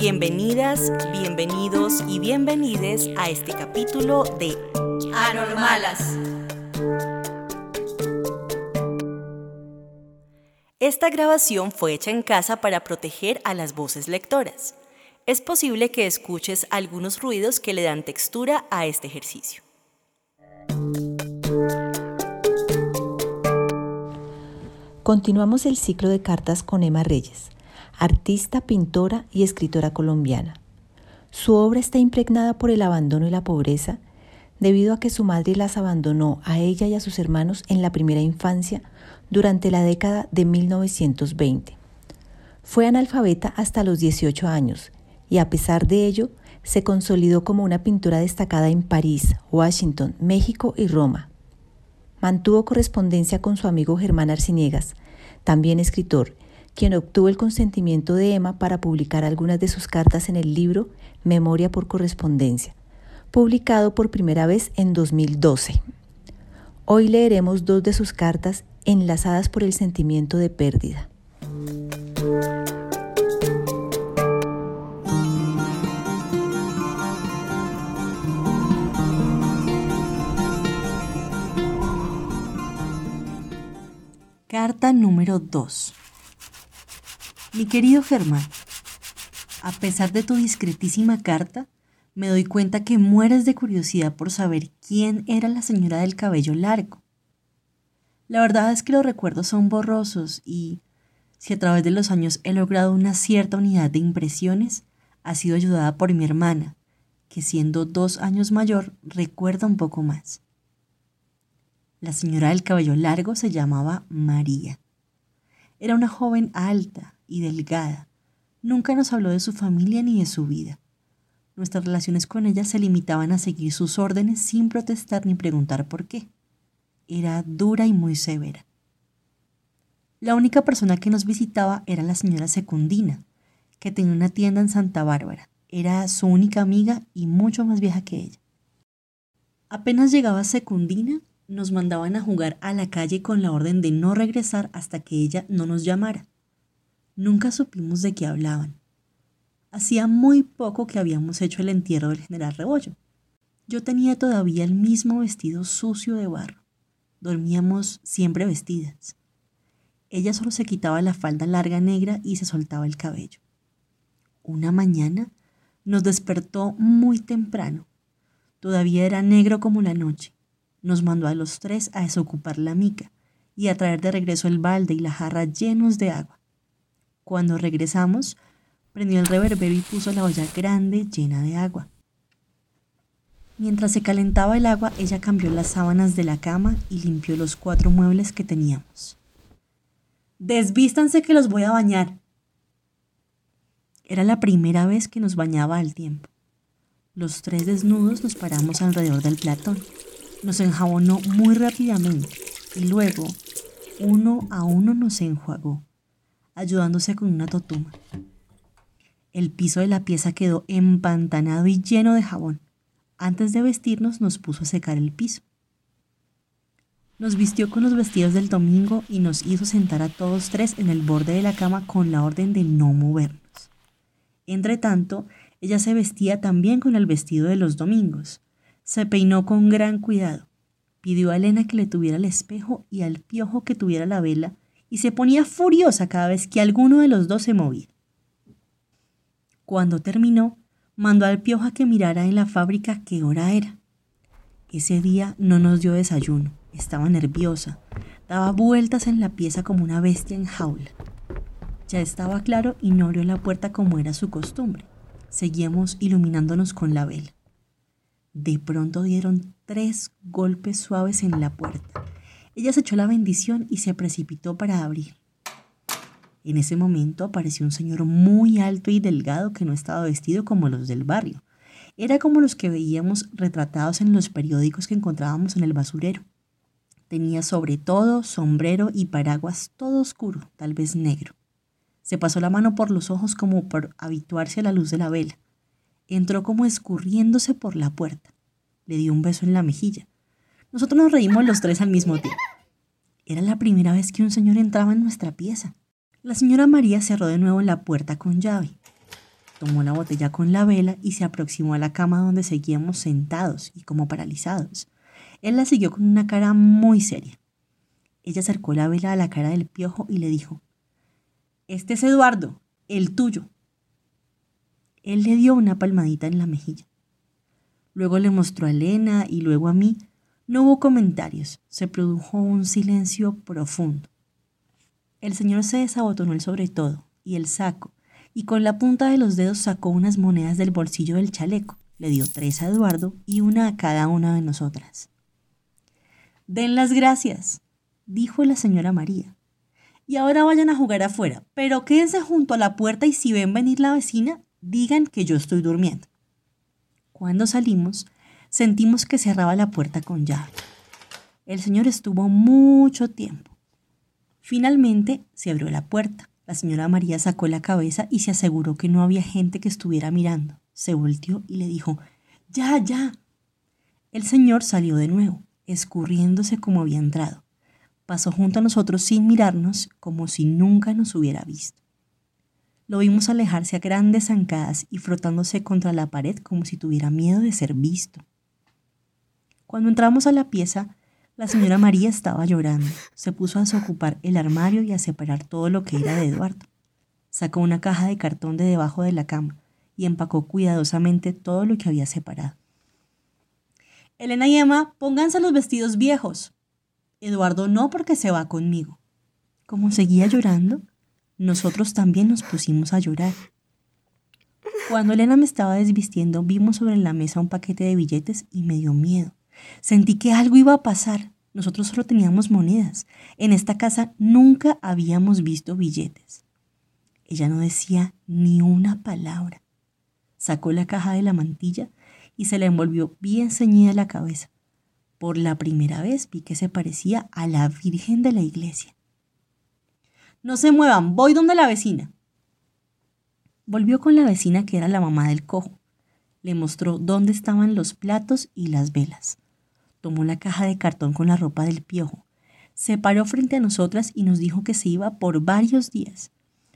Bienvenidas, bienvenidos y bienvenides a este capítulo de Anormalas. Esta grabación fue hecha en casa para proteger a las voces lectoras. Es posible que escuches algunos ruidos que le dan textura a este ejercicio. Continuamos el ciclo de cartas con Emma Reyes, artista, pintora y escritora colombiana. Su obra está impregnada por el abandono y la pobreza, debido a que su madre las abandonó a ella y a sus hermanos en la primera infancia durante la década de 1920. Fue analfabeta hasta los 18 años y a pesar de ello se consolidó como una pintora destacada en París, Washington, México y Roma. Mantuvo correspondencia con su amigo Germán Arciniegas, también escritor, quien obtuvo el consentimiento de Emma para publicar algunas de sus cartas en el libro Memoria por Correspondencia, publicado por primera vez en 2012. Hoy leeremos dos de sus cartas enlazadas por el sentimiento de pérdida. Carta número 2. Mi querido Germán, a pesar de tu discretísima carta, me doy cuenta que mueres de curiosidad por saber quién era la señora del cabello largo. La verdad es que los recuerdos son borrosos y, si a través de los años he logrado una cierta unidad de impresiones, ha sido ayudada por mi hermana, que siendo dos años mayor recuerda un poco más. La señora del cabello largo se llamaba María. Era una joven alta y delgada. Nunca nos habló de su familia ni de su vida. Nuestras relaciones con ella se limitaban a seguir sus órdenes sin protestar ni preguntar por qué era dura y muy severa. La única persona que nos visitaba era la señora Secundina, que tenía una tienda en Santa Bárbara. Era su única amiga y mucho más vieja que ella. Apenas llegaba Secundina, nos mandaban a jugar a la calle con la orden de no regresar hasta que ella no nos llamara. Nunca supimos de qué hablaban. Hacía muy poco que habíamos hecho el entierro del general Rebollo. Yo tenía todavía el mismo vestido sucio de barro. Dormíamos siempre vestidas. Ella solo se quitaba la falda larga negra y se soltaba el cabello. Una mañana nos despertó muy temprano. Todavía era negro como la noche. Nos mandó a los tres a desocupar la mica y a traer de regreso el balde y la jarra llenos de agua. Cuando regresamos, prendió el reverbero y puso la olla grande llena de agua. Mientras se calentaba el agua, ella cambió las sábanas de la cama y limpió los cuatro muebles que teníamos. Desvístanse que los voy a bañar. Era la primera vez que nos bañaba al tiempo. Los tres desnudos nos paramos alrededor del platón. Nos enjabonó muy rápidamente y luego, uno a uno nos enjuagó, ayudándose con una totuma. El piso de la pieza quedó empantanado y lleno de jabón. Antes de vestirnos nos puso a secar el piso. Nos vistió con los vestidos del domingo y nos hizo sentar a todos tres en el borde de la cama con la orden de no movernos. Entre tanto, ella se vestía también con el vestido de los domingos. Se peinó con gran cuidado. Pidió a Elena que le tuviera el espejo y al piojo que tuviera la vela y se ponía furiosa cada vez que alguno de los dos se movía. Cuando terminó, mandó al piojo a que mirara en la fábrica qué hora era. Ese día no nos dio desayuno, estaba nerviosa, daba vueltas en la pieza como una bestia en jaula. Ya estaba claro y no abrió la puerta como era su costumbre. Seguíamos iluminándonos con la vela. De pronto dieron tres golpes suaves en la puerta. Ella se echó la bendición y se precipitó para abrir. En ese momento apareció un señor muy alto y delgado que no estaba vestido como los del barrio. Era como los que veíamos retratados en los periódicos que encontrábamos en el basurero. Tenía sobre todo sombrero y paraguas todo oscuro, tal vez negro. Se pasó la mano por los ojos como por habituarse a la luz de la vela. Entró como escurriéndose por la puerta. Le dio un beso en la mejilla. Nosotros nos reímos los tres al mismo tiempo. Era la primera vez que un señor entraba en nuestra pieza. La señora María cerró de nuevo la puerta con llave. Tomó la botella con la vela y se aproximó a la cama donde seguíamos sentados y como paralizados. Él la siguió con una cara muy seria. Ella acercó la vela a la cara del piojo y le dijo, Este es Eduardo, el tuyo. Él le dio una palmadita en la mejilla. Luego le mostró a Elena y luego a mí no hubo comentarios, se produjo un silencio profundo. El señor se desabotonó el sobre todo y el saco, y con la punta de los dedos sacó unas monedas del bolsillo del chaleco. Le dio tres a Eduardo y una a cada una de nosotras. Den las gracias, dijo la señora María. Y ahora vayan a jugar afuera, pero quédense junto a la puerta y si ven venir la vecina, digan que yo estoy durmiendo. Cuando salimos, sentimos que cerraba la puerta con llave. El señor estuvo mucho tiempo. Finalmente se abrió la puerta. La señora María sacó la cabeza y se aseguró que no había gente que estuviera mirando. Se volteó y le dijo, Ya, ya. El señor salió de nuevo, escurriéndose como había entrado. Pasó junto a nosotros sin mirarnos, como si nunca nos hubiera visto. Lo vimos alejarse a grandes zancadas y frotándose contra la pared como si tuviera miedo de ser visto. Cuando entramos a la pieza, la señora María estaba llorando. Se puso a desocupar el armario y a separar todo lo que era de Eduardo. Sacó una caja de cartón de debajo de la cama y empacó cuidadosamente todo lo que había separado. Elena y Emma, pónganse los vestidos viejos. Eduardo no porque se va conmigo. Como seguía llorando, nosotros también nos pusimos a llorar. Cuando Elena me estaba desvistiendo, vimos sobre la mesa un paquete de billetes y me dio miedo. Sentí que algo iba a pasar. Nosotros solo teníamos monedas. En esta casa nunca habíamos visto billetes. Ella no decía ni una palabra. Sacó la caja de la mantilla y se la envolvió bien ceñida la cabeza. Por la primera vez vi que se parecía a la Virgen de la iglesia. No se muevan, voy donde la vecina. Volvió con la vecina que era la mamá del cojo. Le mostró dónde estaban los platos y las velas tomó la caja de cartón con la ropa del piojo, se paró frente a nosotras y nos dijo que se iba por varios días,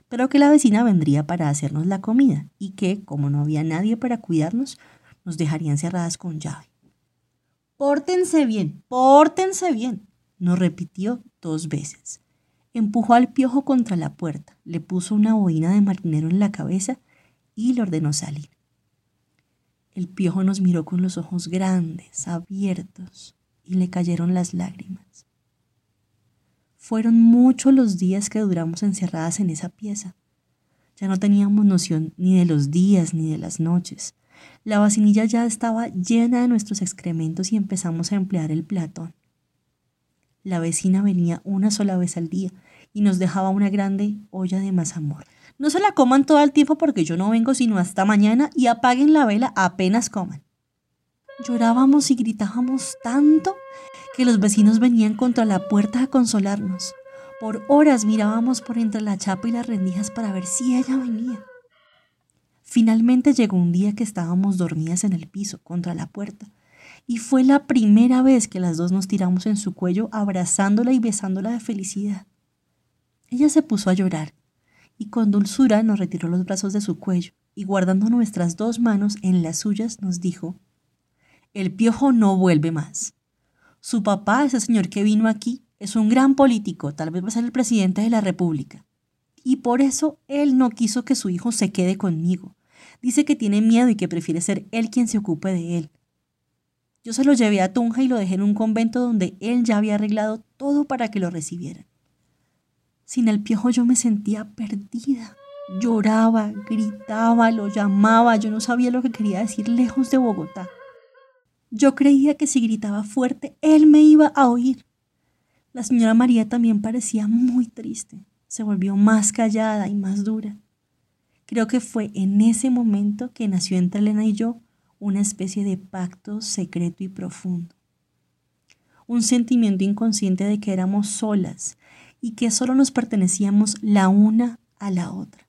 pero que la vecina vendría para hacernos la comida y que, como no había nadie para cuidarnos, nos dejarían cerradas con llave. Pórtense bien, pórtense bien, nos repitió dos veces. Empujó al piojo contra la puerta, le puso una boina de marinero en la cabeza y le ordenó salir. El piojo nos miró con los ojos grandes, abiertos, y le cayeron las lágrimas. Fueron muchos los días que duramos encerradas en esa pieza. Ya no teníamos noción ni de los días ni de las noches. La vacinilla ya estaba llena de nuestros excrementos y empezamos a emplear el platón. La vecina venía una sola vez al día y nos dejaba una grande olla de mazamorra. No se la coman todo el tiempo porque yo no vengo sino hasta mañana y apaguen la vela apenas coman. Llorábamos y gritábamos tanto que los vecinos venían contra la puerta a consolarnos. Por horas mirábamos por entre la chapa y las rendijas para ver si ella venía. Finalmente llegó un día que estábamos dormidas en el piso, contra la puerta, y fue la primera vez que las dos nos tiramos en su cuello abrazándola y besándola de felicidad. Ella se puso a llorar y con dulzura nos retiró los brazos de su cuello y guardando nuestras dos manos en las suyas nos dijo, El piojo no vuelve más. Su papá, ese señor que vino aquí, es un gran político, tal vez va a ser el presidente de la República. Y por eso él no quiso que su hijo se quede conmigo. Dice que tiene miedo y que prefiere ser él quien se ocupe de él. Yo se lo llevé a Tunja y lo dejé en un convento donde él ya había arreglado todo para que lo recibieran. Sin el piojo yo me sentía perdida. Lloraba, gritaba, lo llamaba, yo no sabía lo que quería decir lejos de Bogotá. Yo creía que si gritaba fuerte, él me iba a oír. La señora María también parecía muy triste. Se volvió más callada y más dura. Creo que fue en ese momento que nació entre Elena y yo una especie de pacto secreto y profundo. Un sentimiento inconsciente de que éramos solas y que solo nos pertenecíamos la una a la otra.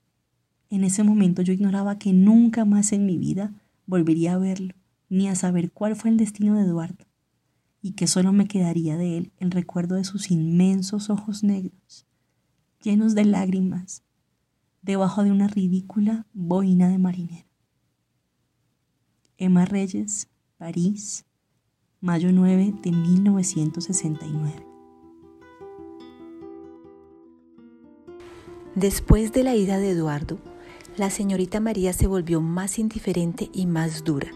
En ese momento yo ignoraba que nunca más en mi vida volvería a verlo, ni a saber cuál fue el destino de Eduardo, y que solo me quedaría de él el recuerdo de sus inmensos ojos negros, llenos de lágrimas, debajo de una ridícula boina de marinero. Emma Reyes, París, mayo 9 de 1969. Después de la ida de Eduardo, la señorita María se volvió más indiferente y más dura.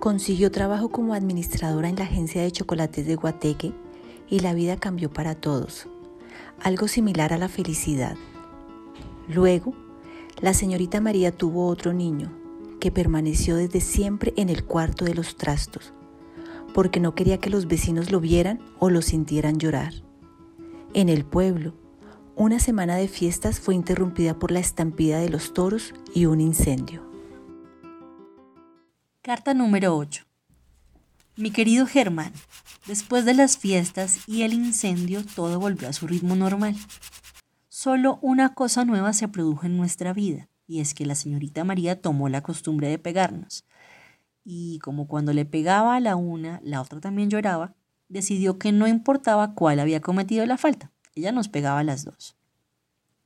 Consiguió trabajo como administradora en la agencia de chocolates de Guateque y la vida cambió para todos, algo similar a la felicidad. Luego, la señorita María tuvo otro niño, que permaneció desde siempre en el cuarto de los trastos, porque no quería que los vecinos lo vieran o lo sintieran llorar. En el pueblo, una semana de fiestas fue interrumpida por la estampida de los toros y un incendio. Carta número 8. Mi querido Germán, después de las fiestas y el incendio todo volvió a su ritmo normal. Solo una cosa nueva se produjo en nuestra vida, y es que la señorita María tomó la costumbre de pegarnos. Y como cuando le pegaba a la una, la otra también lloraba, decidió que no importaba cuál había cometido la falta, ella nos pegaba a las dos.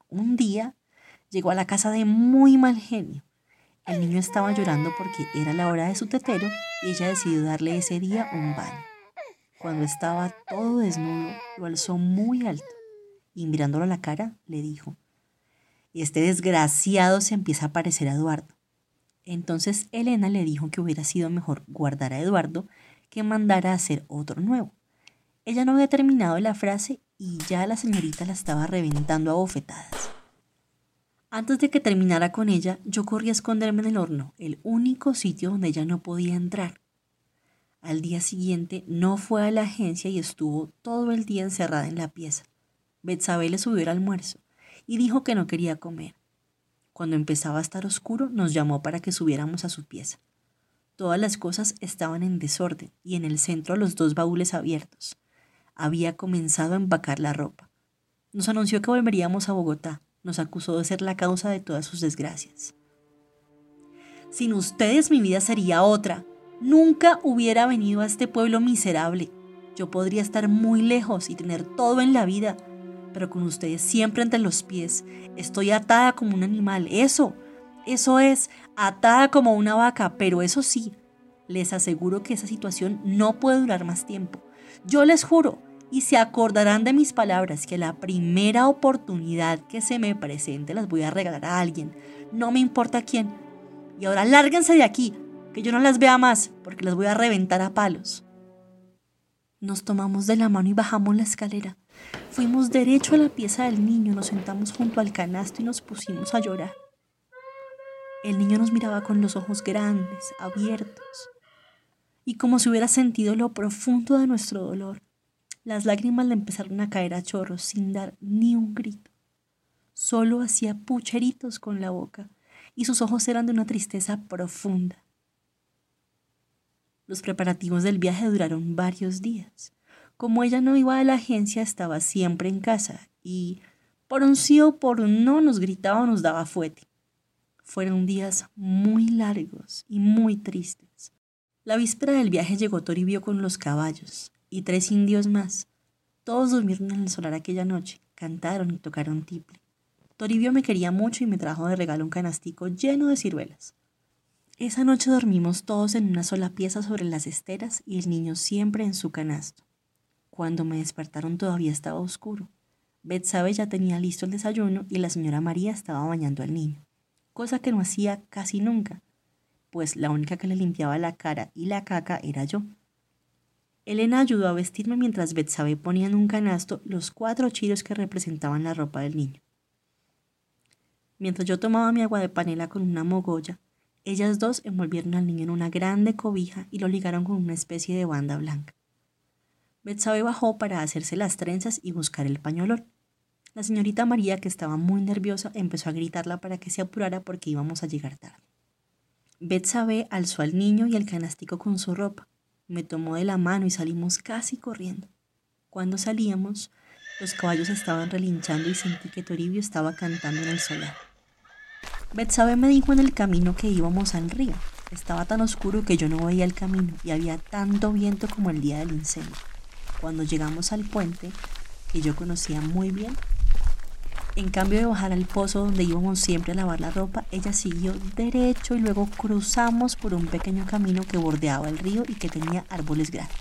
Un día llegó a la casa de muy mal genio. El niño estaba llorando porque era la hora de su tetero y ella decidió darle ese día un baño. Cuando estaba todo desnudo, lo alzó muy alto y mirándolo a la cara le dijo, este desgraciado se empieza a parecer a Eduardo. Entonces Elena le dijo que hubiera sido mejor guardar a Eduardo que mandar a hacer otro nuevo. Ella no había terminado la frase y ya la señorita la estaba reventando a bofetadas. Antes de que terminara con ella, yo corrí a esconderme en el horno, el único sitio donde ella no podía entrar. Al día siguiente no fue a la agencia y estuvo todo el día encerrada en la pieza. Betsabe le subió el almuerzo y dijo que no quería comer. Cuando empezaba a estar oscuro, nos llamó para que subiéramos a su pieza. Todas las cosas estaban en desorden y en el centro los dos baúles abiertos. Había comenzado a empacar la ropa. Nos anunció que volveríamos a Bogotá. Nos acusó de ser la causa de todas sus desgracias. Sin ustedes mi vida sería otra. Nunca hubiera venido a este pueblo miserable. Yo podría estar muy lejos y tener todo en la vida, pero con ustedes siempre entre los pies. Estoy atada como un animal. Eso, eso es, atada como una vaca, pero eso sí, les aseguro que esa situación no puede durar más tiempo. Yo les juro, y se acordarán de mis palabras, que la primera oportunidad que se me presente las voy a regalar a alguien, no me importa quién. Y ahora lárguense de aquí, que yo no las vea más, porque las voy a reventar a palos. Nos tomamos de la mano y bajamos la escalera. Fuimos derecho a la pieza del niño, nos sentamos junto al canasto y nos pusimos a llorar. El niño nos miraba con los ojos grandes, abiertos, y como si hubiera sentido lo profundo de nuestro dolor. Las lágrimas le empezaron a caer a chorros sin dar ni un grito. Solo hacía pucheritos con la boca y sus ojos eran de una tristeza profunda. Los preparativos del viaje duraron varios días. Como ella no iba a la agencia, estaba siempre en casa y por un sí o por un no nos gritaba o nos daba fuete. Fueron días muy largos y muy tristes. La víspera del viaje llegó Toribio con los caballos y tres indios más. Todos durmieron en el solar aquella noche, cantaron y tocaron tiple. Toribio me quería mucho y me trajo de regalo un canastico lleno de ciruelas. Esa noche dormimos todos en una sola pieza sobre las esteras y el niño siempre en su canasto. Cuando me despertaron todavía estaba oscuro. Betsabe ya tenía listo el desayuno y la señora María estaba bañando al niño, cosa que no hacía casi nunca, pues la única que le limpiaba la cara y la caca era yo. Elena ayudó a vestirme mientras Betsabe ponía en un canasto los cuatro chiros que representaban la ropa del niño. Mientras yo tomaba mi agua de panela con una mogolla, ellas dos envolvieron al niño en una grande cobija y lo ligaron con una especie de banda blanca. Betsabe bajó para hacerse las trenzas y buscar el pañolón. La señorita María, que estaba muy nerviosa, empezó a gritarla para que se apurara porque íbamos a llegar tarde. Betsabe alzó al niño y el canastico con su ropa. Me tomó de la mano y salimos casi corriendo. Cuando salíamos, los caballos estaban relinchando y sentí que Toribio estaba cantando en el solar. Betsabe me dijo en el camino que íbamos al río. Estaba tan oscuro que yo no veía el camino y había tanto viento como el día del incendio. Cuando llegamos al puente, que yo conocía muy bien, en cambio de bajar al pozo donde íbamos siempre a lavar la ropa, ella siguió derecho y luego cruzamos por un pequeño camino que bordeaba el río y que tenía árboles grandes.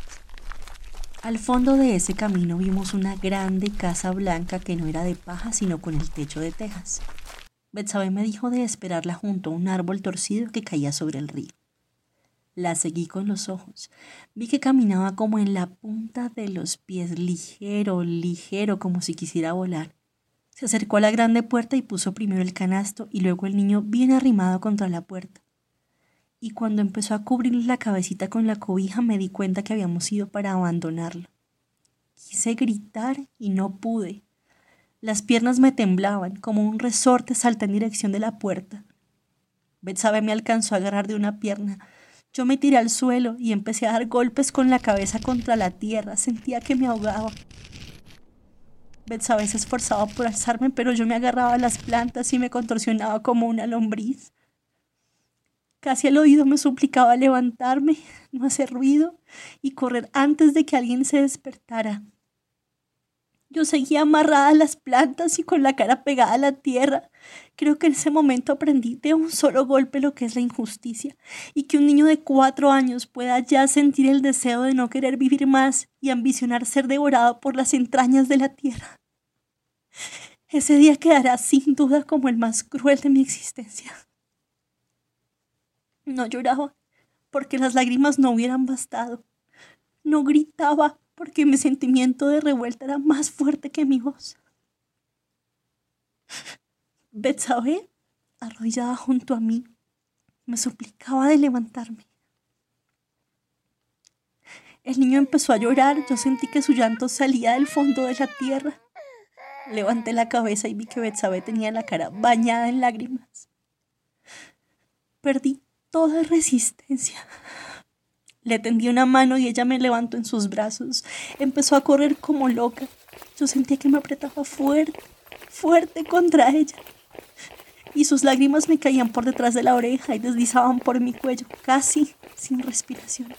Al fondo de ese camino vimos una grande casa blanca que no era de paja sino con el techo de tejas. Betsabe me dijo de esperarla junto a un árbol torcido que caía sobre el río. La seguí con los ojos. Vi que caminaba como en la punta de los pies, ligero, ligero, como si quisiera volar. Se acercó a la grande puerta y puso primero el canasto y luego el niño bien arrimado contra la puerta. Y cuando empezó a cubrirle la cabecita con la cobija me di cuenta que habíamos ido para abandonarlo. Quise gritar y no pude. Las piernas me temblaban, como un resorte salta en dirección de la puerta. Betsabe me alcanzó a agarrar de una pierna. Yo me tiré al suelo y empecé a dar golpes con la cabeza contra la tierra. Sentía que me ahogaba. Betsabe se esforzaba por alzarme, pero yo me agarraba a las plantas y me contorsionaba como una lombriz. Casi al oído me suplicaba levantarme, no hacer ruido y correr antes de que alguien se despertara. Yo seguía amarrada a las plantas y con la cara pegada a la tierra. Creo que en ese momento aprendí de un solo golpe lo que es la injusticia y que un niño de cuatro años pueda ya sentir el deseo de no querer vivir más y ambicionar ser devorado por las entrañas de la tierra. Ese día quedará sin duda como el más cruel de mi existencia. No lloraba porque las lágrimas no hubieran bastado. No gritaba porque mi sentimiento de revuelta era más fuerte que mi voz. Betsabe, arrollada junto a mí, me suplicaba de levantarme. El niño empezó a llorar, yo sentí que su llanto salía del fondo de la tierra. Levanté la cabeza y vi que Betsabe tenía la cara bañada en lágrimas. Perdí toda resistencia. Le tendí una mano y ella me levantó en sus brazos. Empezó a correr como loca. Yo sentía que me apretaba fuerte, fuerte contra ella. Y sus lágrimas me caían por detrás de la oreja y deslizaban por mi cuello, casi sin respiración.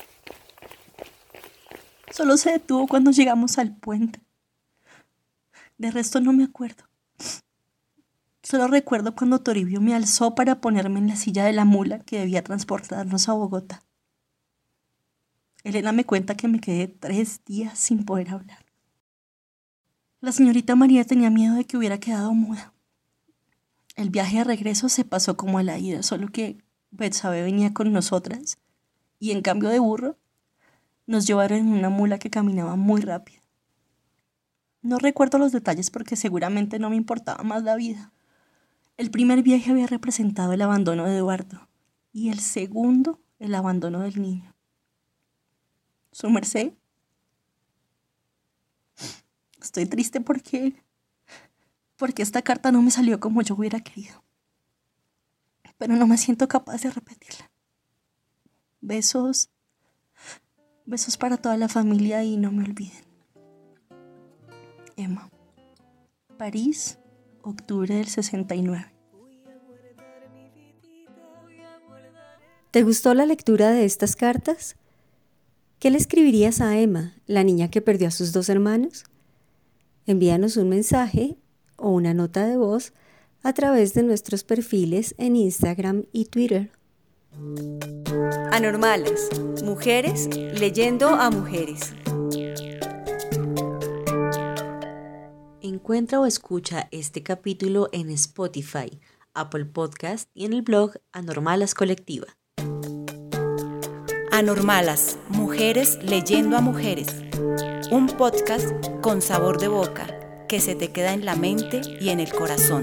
Solo se detuvo cuando llegamos al puente. De resto no me acuerdo. Solo recuerdo cuando Toribio me alzó para ponerme en la silla de la mula que debía transportarnos a Bogotá. Elena me cuenta que me quedé tres días sin poder hablar. La señorita María tenía miedo de que hubiera quedado muda. El viaje de regreso se pasó como a la ida, solo que Betsabe venía con nosotras y en cambio de burro nos llevaron en una mula que caminaba muy rápido. No recuerdo los detalles porque seguramente no me importaba más la vida. El primer viaje había representado el abandono de Eduardo y el segundo el abandono del niño. Su merced. Estoy triste porque porque esta carta no me salió como yo hubiera querido. Pero no me siento capaz de repetirla. Besos. Besos para toda la familia y no me olviden. Emma. París, octubre del 69. ¿Te gustó la lectura de estas cartas? ¿Qué le escribirías a Emma, la niña que perdió a sus dos hermanos? Envíanos un mensaje o una nota de voz a través de nuestros perfiles en Instagram y Twitter. Anormales, mujeres leyendo a mujeres. Encuentra o escucha este capítulo en Spotify, Apple Podcast y en el blog Anormalas Colectiva. Anormalas, mujeres leyendo a mujeres. Un podcast con sabor de boca que se te queda en la mente y en el corazón.